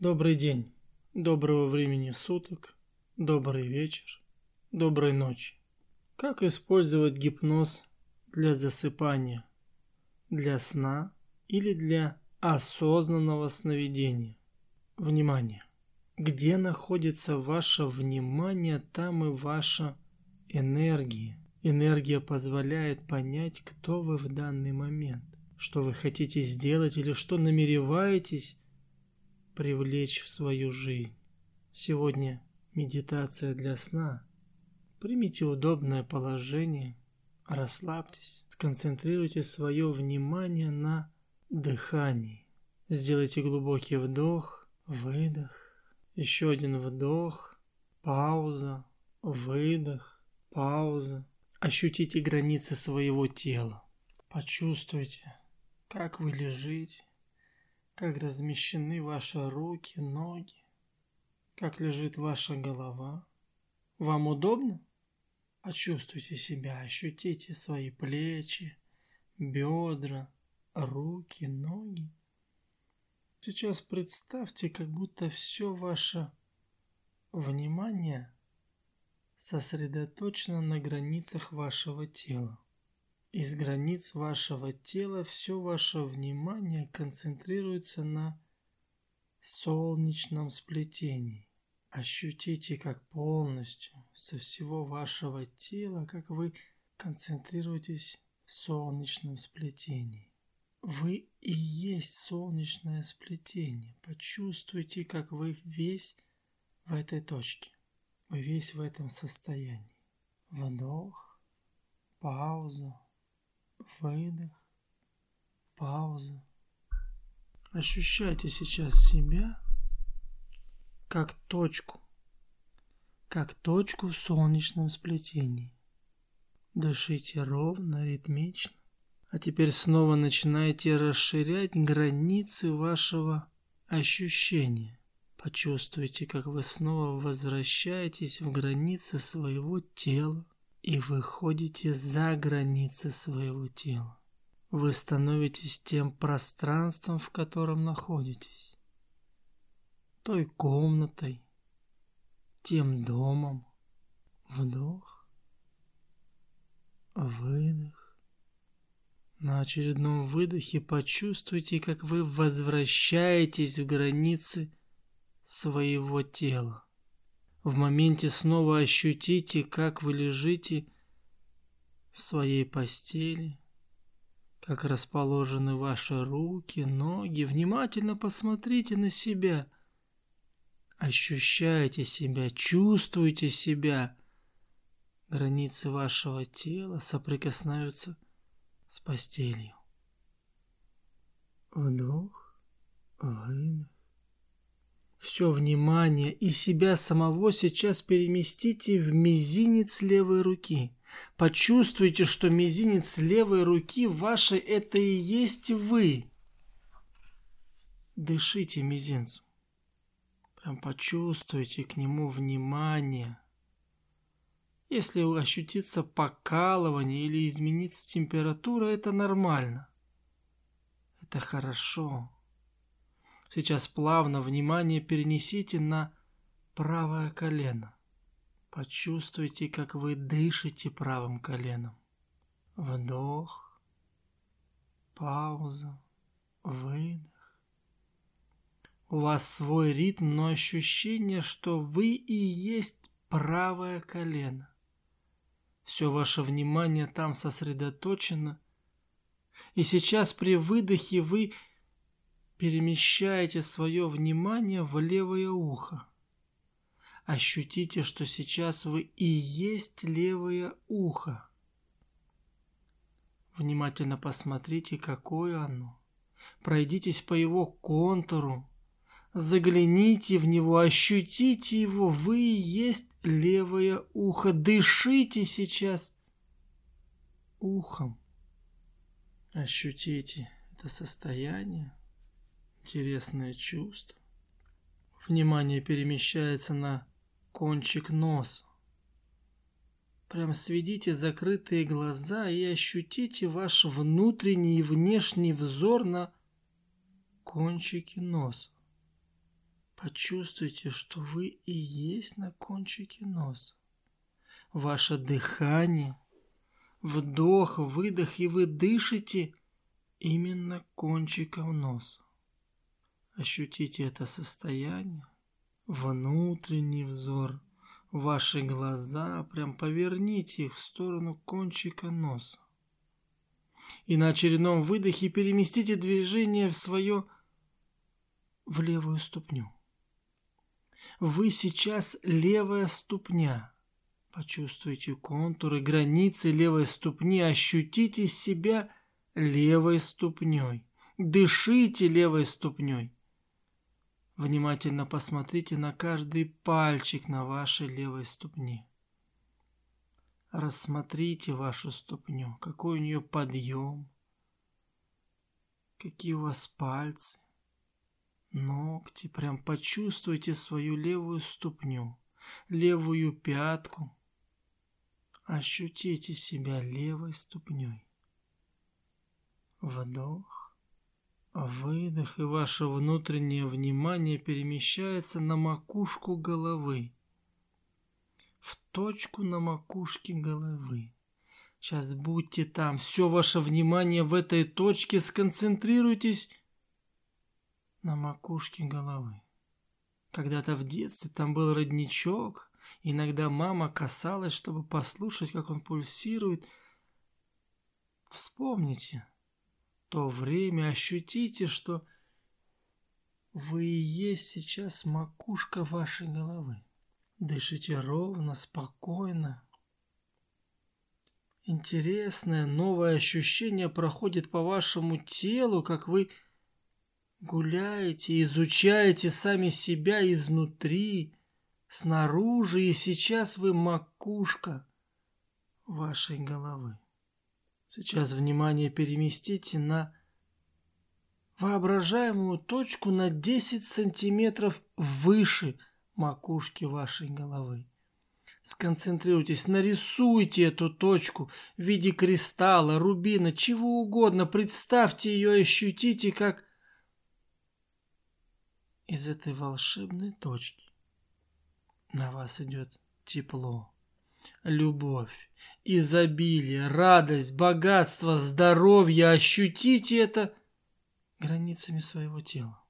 Добрый день, доброго времени суток, добрый вечер, доброй ночи. Как использовать гипноз для засыпания, для сна или для осознанного сновидения? Внимание! Где находится ваше внимание, там и ваша энергия. Энергия позволяет понять, кто вы в данный момент, что вы хотите сделать или что намереваетесь привлечь в свою жизнь. Сегодня медитация для сна. Примите удобное положение, расслабьтесь, сконцентрируйте свое внимание на дыхании. Сделайте глубокий вдох, выдох, еще один вдох, пауза, выдох, пауза. Ощутите границы своего тела. Почувствуйте, как вы лежите, как размещены ваши руки, ноги, как лежит ваша голова. Вам удобно? Почувствуйте себя, ощутите свои плечи, бедра, руки, ноги. Сейчас представьте, как будто все ваше внимание сосредоточено на границах вашего тела. Из границ вашего тела все ваше внимание концентрируется на солнечном сплетении. Ощутите, как полностью со всего вашего тела, как вы концентрируетесь в солнечном сплетении. Вы и есть солнечное сплетение. Почувствуйте, как вы весь в этой точке. Вы весь в этом состоянии. Вдох, пауза, выдох, пауза. Ощущайте сейчас себя как точку, как точку в солнечном сплетении. Дышите ровно, ритмично. А теперь снова начинайте расширять границы вашего ощущения. Почувствуйте, как вы снова возвращаетесь в границы своего тела и выходите за границы своего тела. Вы становитесь тем пространством, в котором находитесь, той комнатой, тем домом. Вдох, выдох. На очередном выдохе почувствуйте, как вы возвращаетесь в границы своего тела. В моменте снова ощутите, как вы лежите в своей постели, как расположены ваши руки, ноги. Внимательно посмотрите на себя. Ощущайте себя, чувствуйте себя. Границы вашего тела соприкасаются с постелью. Вдох, выдох. Все внимание и себя самого сейчас переместите в мизинец левой руки. Почувствуйте, что мизинец левой руки вашей – это и есть вы. Дышите мизинцем. Прям почувствуйте к нему внимание. Если ощутится покалывание или изменится температура, это нормально. Это хорошо. Сейчас плавно внимание перенесите на правое колено. Почувствуйте, как вы дышите правым коленом. Вдох, пауза, выдох. У вас свой ритм, но ощущение, что вы и есть правое колено. Все ваше внимание там сосредоточено. И сейчас при выдохе вы Перемещайте свое внимание в левое ухо. Ощутите, что сейчас вы и есть левое ухо. Внимательно посмотрите, какое оно. Пройдитесь по его контуру. Загляните в него, ощутите его. Вы и есть левое ухо. Дышите сейчас ухом. Ощутите это состояние интересное чувство. Внимание перемещается на кончик носа. Прям сведите закрытые глаза и ощутите ваш внутренний и внешний взор на кончике носа. Почувствуйте, что вы и есть на кончике носа. Ваше дыхание, вдох, выдох, и вы дышите именно кончиком носа. Ощутите это состояние, внутренний взор, ваши глаза, прям поверните их в сторону кончика носа. И на очередном выдохе переместите движение в свое в левую ступню. Вы сейчас левая ступня. Почувствуйте контуры, границы левой ступни, ощутите себя левой ступней. Дышите левой ступней. Внимательно посмотрите на каждый пальчик на вашей левой ступне. Рассмотрите вашу ступню, какой у нее подъем, какие у вас пальцы, ногти. Прям почувствуйте свою левую ступню, левую пятку. Ощутите себя левой ступней. Вдох, выдох, и ваше внутреннее внимание перемещается на макушку головы. В точку на макушке головы. Сейчас будьте там, все ваше внимание в этой точке, сконцентрируйтесь на макушке головы. Когда-то в детстве там был родничок, иногда мама касалась, чтобы послушать, как он пульсирует. Вспомните то время, ощутите, что вы и есть сейчас макушка вашей головы. Дышите ровно, спокойно. Интересное новое ощущение проходит по вашему телу, как вы гуляете, изучаете сами себя изнутри, снаружи, и сейчас вы макушка вашей головы. Сейчас внимание переместите на воображаемую точку на 10 сантиметров выше макушки вашей головы. Сконцентрируйтесь, нарисуйте эту точку в виде кристалла, рубина, чего угодно. Представьте ее и ощутите, как из этой волшебной точки на вас идет тепло, любовь, изобилие, радость, богатство, здоровье. Ощутите это границами своего тела.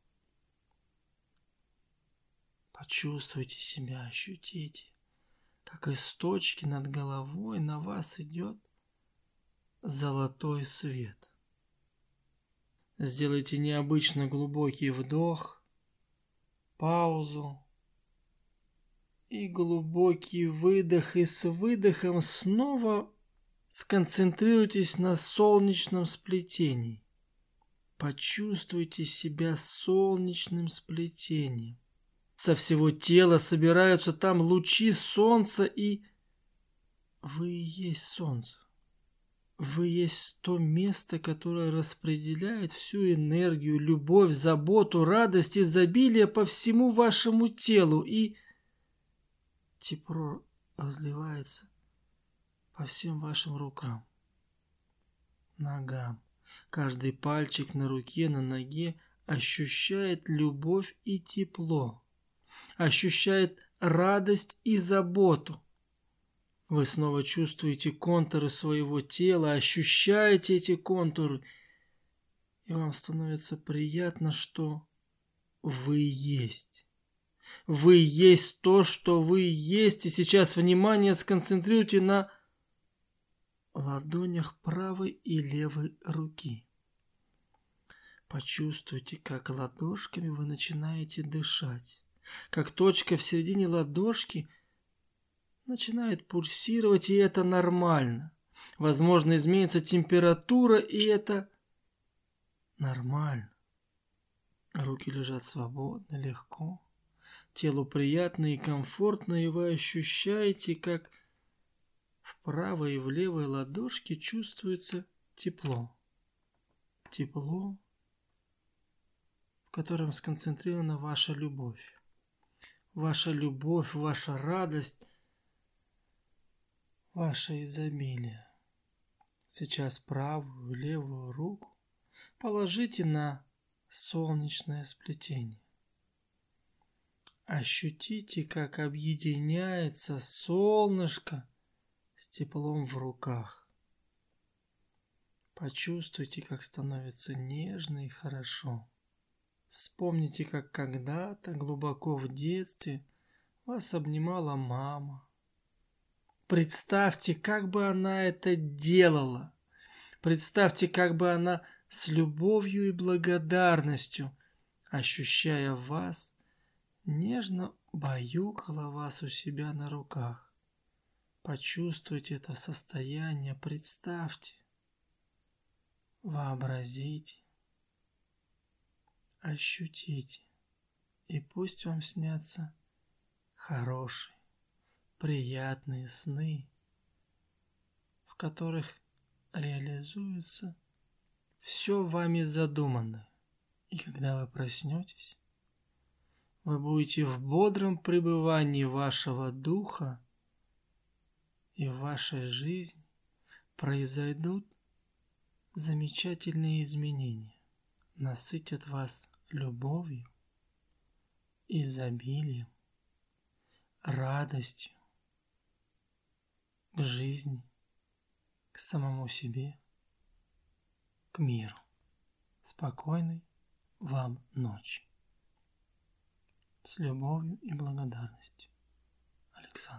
Почувствуйте себя, ощутите, как из точки над головой на вас идет золотой свет. Сделайте необычно глубокий вдох – паузу и глубокий выдох, и с выдохом снова сконцентрируйтесь на солнечном сплетении. Почувствуйте себя солнечным сплетением. Со всего тела собираются там лучи солнца, и вы и есть солнце. Вы есть то место, которое распределяет всю энергию, любовь, заботу, радость, изобилие по всему вашему телу, и тепло разливается по всем вашим рукам, ногам. Каждый пальчик на руке, на ноге ощущает любовь и тепло, ощущает радость и заботу. Вы снова чувствуете контуры своего тела, ощущаете эти контуры, и вам становится приятно, что вы есть. Вы есть то, что вы есть, и сейчас внимание сконцентрируйте на ладонях правой и левой руки. Почувствуйте, как ладошками вы начинаете дышать, как точка в середине ладошки – начинает пульсировать, и это нормально. Возможно, изменится температура, и это нормально. Руки лежат свободно, легко. Телу приятно и комфортно, и вы ощущаете, как в правой и в левой ладошке чувствуется тепло. Тепло, в котором сконцентрирована ваша любовь. Ваша любовь, ваша радость ваше изобилие. Сейчас правую и левую руку положите на солнечное сплетение. Ощутите, как объединяется солнышко с теплом в руках. Почувствуйте, как становится нежно и хорошо. Вспомните, как когда-то глубоко в детстве вас обнимала мама. Представьте, как бы она это делала. Представьте, как бы она с любовью и благодарностью, ощущая вас, нежно баюкала вас у себя на руках. Почувствуйте это состояние, представьте, вообразите, ощутите, и пусть вам снятся хорошие, приятные сны, в которых реализуется все вами задуманное. И когда вы проснетесь, вы будете в бодром пребывании вашего духа, и в вашей жизни произойдут замечательные изменения, насытят вас любовью, изобилием, радостью к жизни, к самому себе, к миру. Спокойной вам ночи. С любовью и благодарностью. Александр.